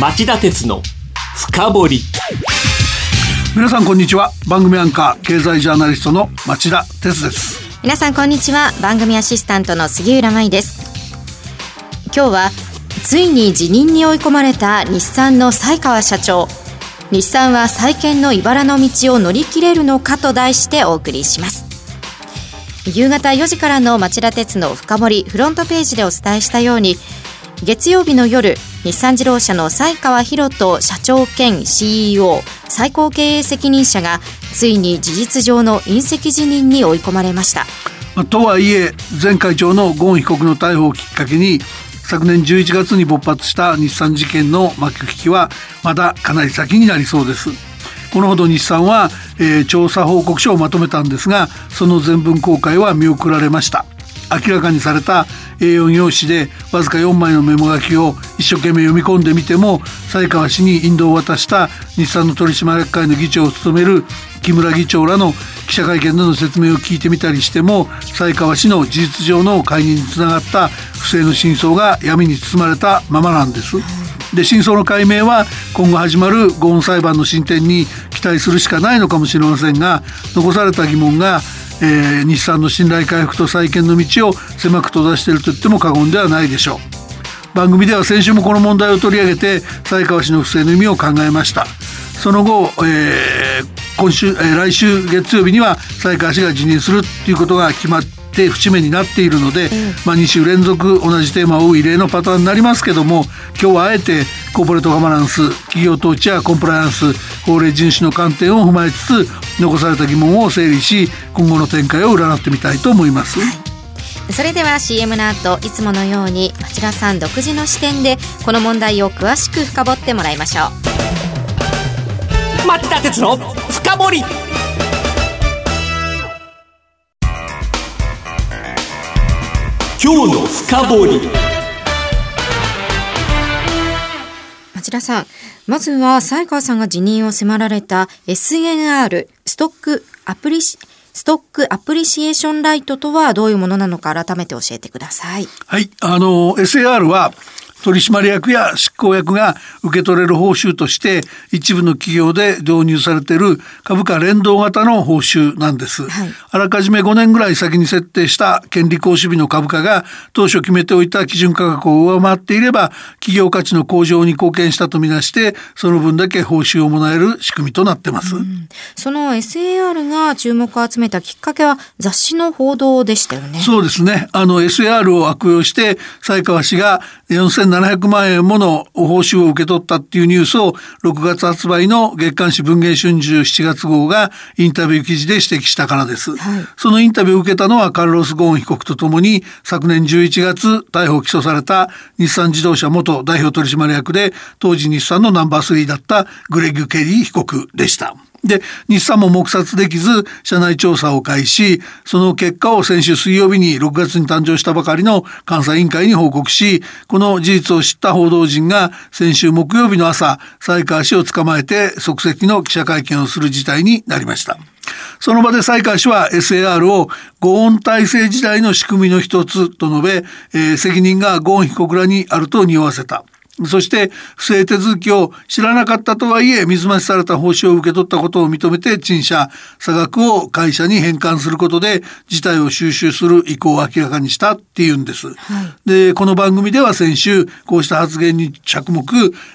町田鉄の深掘り。皆さんこんにちは。番組アンカー経済ジャーナリストの町田鉄です。皆さんこんにちは。番組アシスタントの杉浦舞です。今日はついに辞任に追い込まれた日産の西川社長。日産は再建の茨の道を乗り切れるのかと題してお送りします。夕方4時からの町田鉄の深掘りフロントページでお伝えしたように月曜日の夜日産自動車の西川博人社長兼 CEO 最高経営責任者がついに事実上の隕石辞任に追い込まれました。とはいえ前会長のゴーン被告の逮捕をきっかけに昨年11月に勃発した日産事件の幕引きはまだかなり先になりそうです。このほど日産は、えー、調査報告書をまとめたんですがその全文公開は見送られました。明らかにされた A4 用紙でわずか4枚のメモ書きを一生懸命読み込んでみても才川氏に引導を渡した日産の取締役会の議長を務める木村議長らの記者会見での説明を聞いてみたりしても才川氏の事実上の解任につながった不正の真相が闇に包まれたままなんです。で真相の解明は今後始まるゴーン裁判の進展に期待するしかないのかもしれませんが残された疑問がえー、日産の信頼回復と再建の道を狭く閉ざしていると言っても過言ではないでしょう。番組では先週もこの問題を取り上げて才川氏の不正の意味を考えました。その後、えー、今週、えー、来週月曜日には才川氏が辞任するということが決まってって節目になっているので、まあ、2週連続同じテーマを追う異例のパターンになりますけども今日はあえてコーポレートガバナンス企業統治やコンプライアンス法令遵守の観点を踏まえつつ残された疑問を整理し今後の展開を占ってみたいと思います。それでは CM の後いつものように町田さん独自の視点でこの問題を詳しく深掘ってもらいましょう。町田鉄の深掘今日の深掘り町田さんまずは西川さんが辞任を迫られた SNR ストックアプリストックアプリシエーションライトとはどういうものなのか改めて教えてください。はい、あの SAR は取締役や執行役が受け取れる報酬として一部の企業で導入されている株価連動型の報酬なんです、はい、あらかじめ5年ぐらい先に設定した権利行使日の株価が当初決めておいた基準価格を上回っていれば企業価値の向上に貢献したとみなしてその分だけ報酬をもらえる仕組みとなってます、うん、その SAR が注目を集めたきっかけは雑誌の報道でしたよね。そうですね。あの SAR を悪用して才川氏が4700万円もの報酬を受け取ったっていうニュースを6月発売の月刊誌文藝春秋7月号がインタビュー記事で指摘したからです。はい、そのインタビューを受けたのはカルロス・ゴーン被告とともに昨年11月逮捕・起訴された日産自動車元代表取締役で当時日産のナンバー3だったグレッグ・ケリー被告でした。で、日産も黙殺できず、社内調査を開始、その結果を先週水曜日に6月に誕生したばかりの監査委員会に報告し、この事実を知った報道陣が先週木曜日の朝、才川氏を捕まえて即席の記者会見をする事態になりました。その場で才川氏は SAR をゴーン体制時代の仕組みの一つと述べ、えー、責任がゴーン被告らにあると匂わせた。そして不正手続きを知らなかったとはいえ水増しされた報酬を受け取ったことを認めて陳謝差額を会社に返還することで事態を収集する意向を明らかにしたっていうんです。はい、でこの番組では先週こうした発言に着目、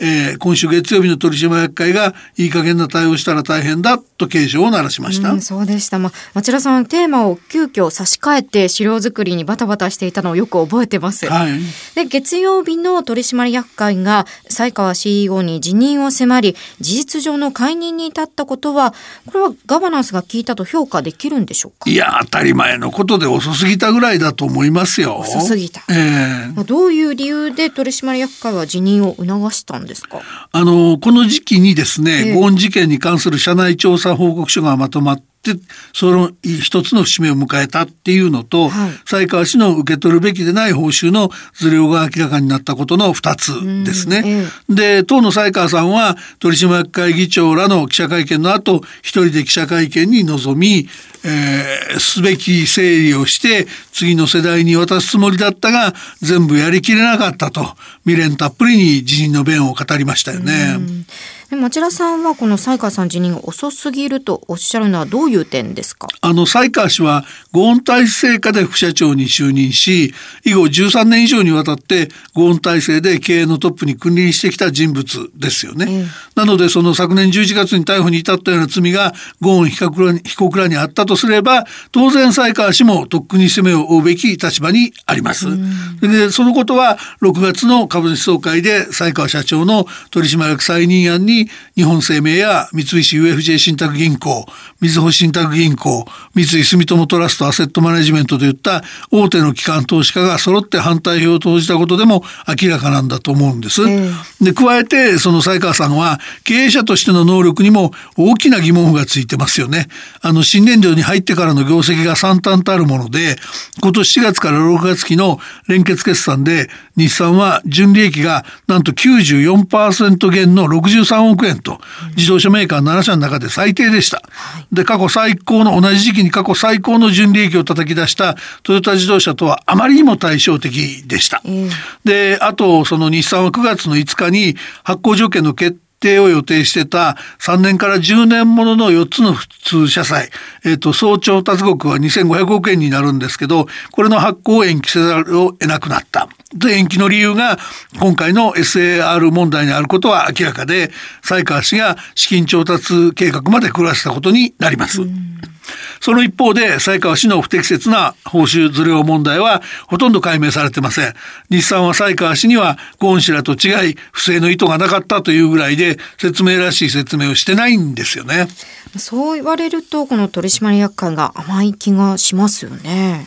えー、今週月曜日の取締役会がいい加減な対応したら大変だと警鐘を鳴らしました。うそうでした。まあ、町田さんテーマを急遽差し替えて資料作りにバタバタしていたのをよく覚えてます。はい、で月曜日の取締役会が才川 CEO に辞任を迫り事実上の解任に至ったことはこれはガバナンスが効いたと評価できるんでしょうか？いや当たり前のことで遅すぎたぐらいだと思いますよ。遅すぎた、えー、どういう理由で取締役会は辞任を促したんですか？あのこの時期にですね、えー、ゴーン事件に関する社内調査報告書がまとまってってその一つの節目を迎えたっていうのと、はい、才川氏の受け取るべきでない報酬の図量が明らかになったことの2つですね。ええ、で当の才川さんは取締役会議長らの記者会見の後一人で記者会見に臨み、えー、すべき整理をして次の世代に渡すつもりだったが全部やりきれなかったと未練たっぷりに辞任の弁を語りましたよね。町田さんはこの才川さん辞任が遅すぎるとおっしゃるのはどういう点ですか？あの才川氏はゴーン体制下で副社長に就任し以後13年以上にわたってゴーン体制で経営のトップに君臨してきた人物ですよね、うん、なのでその昨年11月に逮捕に至ったような罪がゴーン被告らにあったとすれば当然才川氏もとっくに攻めを負うべき立場にあります、うん、でそのことは6月の株主総会で才川社長の取締役再任案に日本生命や三菱 UFJ 信託銀行、みずほ信託銀行、三井住友トラストアセットマネジメントといった大手の機関投資家が揃って反対票を投じたことでも明らかなんだと思うんです。で、加えてその才川さんは経営者としての能力にも大きな疑問符がついてますよね。あの新年度に入ってからの業績が惨憺たるもので、今年4月から6月期の連結決算で日産は純利益がなんと94%減の63億円と自動車メーカー7社の中で最低でした。で過去最高の同じ時期に過去最高の純利益を叩き出したトヨタ自動車とはあまりにも対照的でした。であとその日産は9月の5日に発行条件の決定定を予定してた3年から10年ものの4つの普通社債、えっ、ー、と、総調達額は2500億円になるんですけど、これの発行を延期せざるを得なくなった。で、延期の理由が今回の SAR 問題にあることは明らかで、才川氏が資金調達計画まで狂わせたことになります。その一方で、才川氏の不適切な報酬ずれを問題はほとんど解明されてません。日産は才川氏にはゴーン氏らと違い、不正の意図がなかったというぐらいで、説明らしい説明をしてないんですよね。そう言われると、この取締役会が甘い気がしますよね。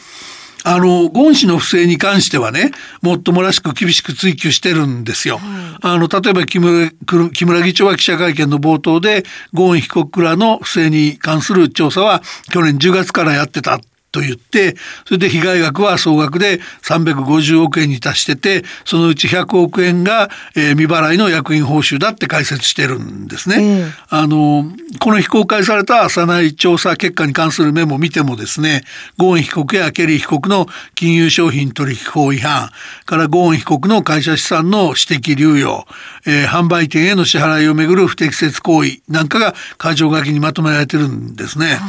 あの、ゴン氏の不正に関してはね、もっともらしく厳しく追及してるんですよ。はい、あの、例えば木村木村議長は記者会見の冒頭で、ゴーン被告らの不正に関する調査は去年10月からやってたと言って、それで被害額は総額で350億円に達してて、そのうち100億円が、えー、未払いの役員報酬だって解説してるんですね。うん、あの、この非公開された社内調査結果に関するメモを見てもですね、ゴーン被告やケリー被告の金融商品取引法違反、からゴーン被告の会社資産の私的流用、えー、販売店への支払いをめぐる不適切行為なんかが過剰書きにまとめられてるんですね。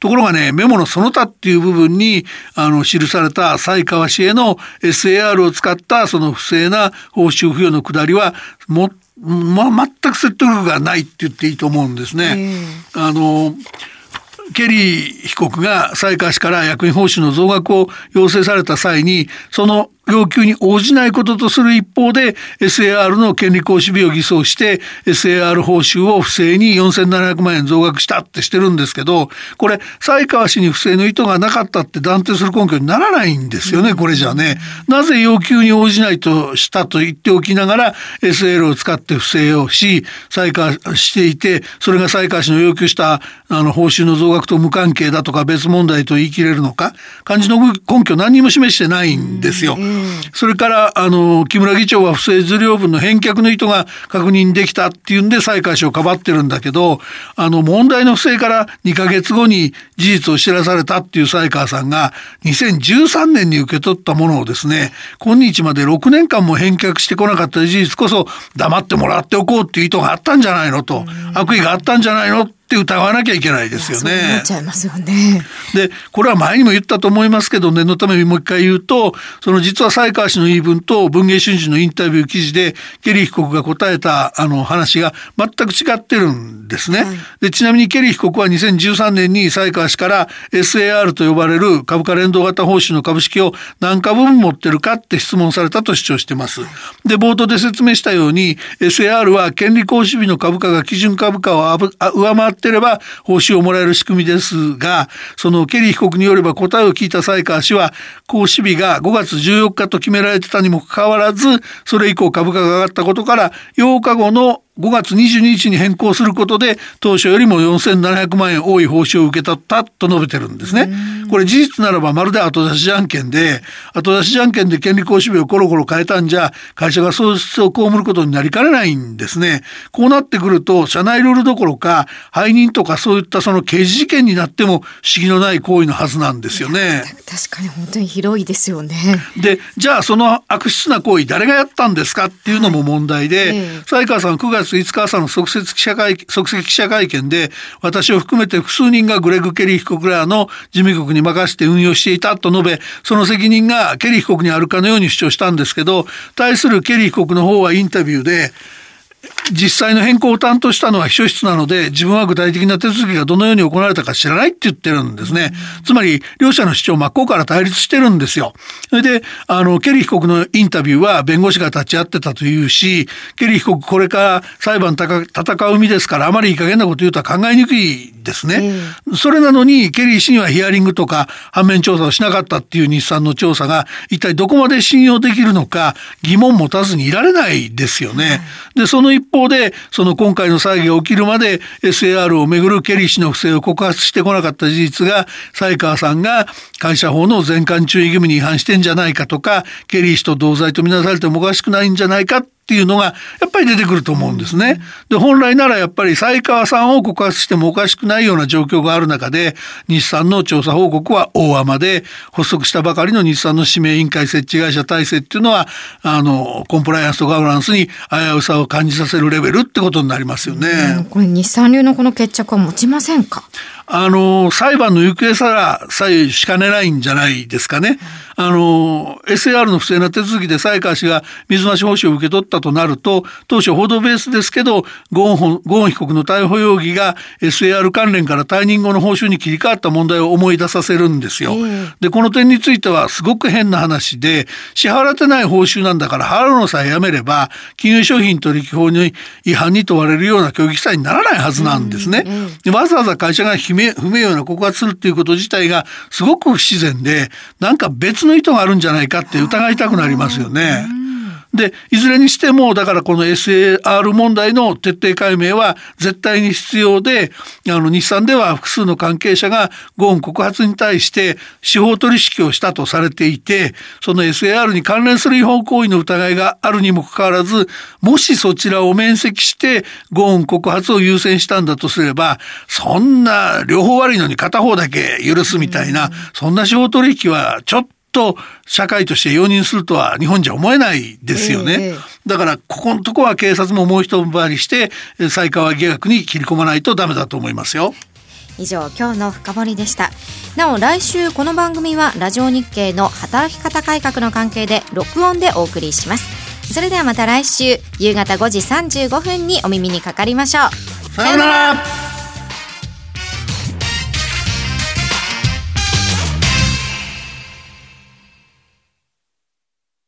ところがね、メモのその他っていう部分に、あの、記された西川氏への SAR を使ったその不正な報酬付与のくだりは、も、まあ、全く説得力がないって言っていいと思うんですね。あの、ケリー被告が西川氏から役員報酬の増額を要請された際に、その要求に応じないこととする一方で SAR の権利行使日を偽装して SAR 報酬を不正に4700万円増額したってしてるんですけどこれ才川氏に不正の意図がなかったって断定する根拠にならないんですよねこれじゃね。なぜ要求に応じないとしたと言っておきながら SL を使って不正をし才川していてそれが才川氏の要求したあの報酬の増額と無関係だとか別問題と言い切れるのか感じの根拠何にも示してないんですよ。それからあの木村議長は不正受領分の返却の意図が確認できたっていうんで再開始をかばってるんだけどあの問題の不正から2ヶ月後に事実を知らされたっていう才川さんが2013年に受け取ったものをですね今日まで6年間も返却してこなかった事実こそ黙ってもらっておこうっていう意図があったんじゃないのと悪意があったんじゃないのって疑わなきゃいけないですよね。思っちゃいますよね。で、これは前にも言ったと思いますけど、念のためにもう一回言うと、その実は才川氏の言い分と文藝春秋のインタビュー記事で、ケリー被告が答えたあの話が全く違ってるんですね。はい、でちなみにケリー被告は2013年に才川氏から SAR と呼ばれる株価連動型報酬の株式を何株分持ってるかって質問されたと主張してます。で、冒頭で説明したように、SAR は権利行使日の株価が基準株価を上回ってれば報酬をもらえる仕組みですが、そのケリー被告によれば答えを聞いた才川氏は、行使日が5月14日と決められてたにもかかわらず、それ以降株価が上がったことから、8日後の5月22日に変更することで当初よりも4700万円多い報酬を受け取ったと述べてるんですね。これ事実ならばまるで後出しじゃんけんで後出しじゃんけんで権利行使日をコロコロ変えたんじゃ会社が損失を被ることになりかねないんですね。こうなってくると社内ルールどころか背任とかそういったその刑事事件になっても不思議のない行為のはずなんですよね。確かに本当に広いですよね。でじゃあその悪質な行為誰がやったんですかっていうのも問題で、はいええ、才川さん9月5日朝の即席記者会即席記者会見で私を含めて複数人がグレッグ・ケリー被告らの事務局に任せて運用していたと述べその責任がケリー被告にあるかのように主張したんですけど対するケリー被告の方はインタビューで実際の変更を担当したのは秘書室なので、自分は具体的な手続きがどのように行われたか知らないって言ってるんですね。つまり、両者の主張真っ向から対立してるんですよ。それで、あの、ケリー被告のインタビューは弁護士が立ち会ってたというし、ケリー被告これから裁判戦う身ですから、あまりいい加減なこと言うとは考えにくいですね。それなのに、ケリー氏にはヒアリングとか反面調査をしなかったっていう日産の調査が、一体どこまで信用できるのか疑問持たずにいられないですよね。で、その一方で、その今回の騒ぎが起きるまで SAR をめぐるケリー氏の不正を告発してこなかった事実が、才川さんが会社法の全館注意義務に違反してんじゃないかとか、ケリー氏と同罪とみなされてもおかしくないんじゃないかっていうのがやっぱり出てくると思うんですね。で本来ならやっぱり才川さんを告発してもおかしくないような状況がある中で日産の調査報告は大雨で発足したばかりの日産の指名委員会設置会社体制っていうのはあのコンプライアンスとガバナンスに危うさを感じさせるレベルってことになりますよね。これ日産流のこの決着は持ちませんか？あの、裁判の行方さら左右しかねないんじゃないですかね。あの、SAR の不正な手続きで才川氏が水増し報酬を受け取ったとなると、当初報道ベースですけど、ゴーンゴーン被告の逮捕容疑が SAR 関連から退任後の報酬に切り替わった問題を思い出させるんですよ。で、この点についてはすごく変な話で、支払ってない報酬なんだから払うのさえやめれば、金融商品取引法に違反に問われるような協議記載にならないはずなんですね。でわざわざ会社が不名誉な告発するっていうこと自体がすごく不自然で、なんか別の意図があるんじゃないかって疑いたくなりますよね。で、いずれにしても、だからこの SAR 問題の徹底解明は絶対に必要で、あの、日産では複数の関係者がゴーン告発に対して司法取引をしたとされていて、その SAR に関連する違法行為の疑いがあるにもかかわらず、もしそちらを免責してゴーン告発を優先したんだとすれば、そんな両方悪いのに片方だけ許すみたいな、そんな司法取引はちょっとと社会として容認するとは日本じゃ思えないですよね。えー、だからここのとこは警察ももう一回りして才川疑惑に切り込まないとダメだと思いますよ。以上今日の深掘りでした。なお来週この番組はラジオ日経の働き方改革の関係で録音でお送りします。それではまた来週夕方5時35分にお耳にかかりましょう。さようなら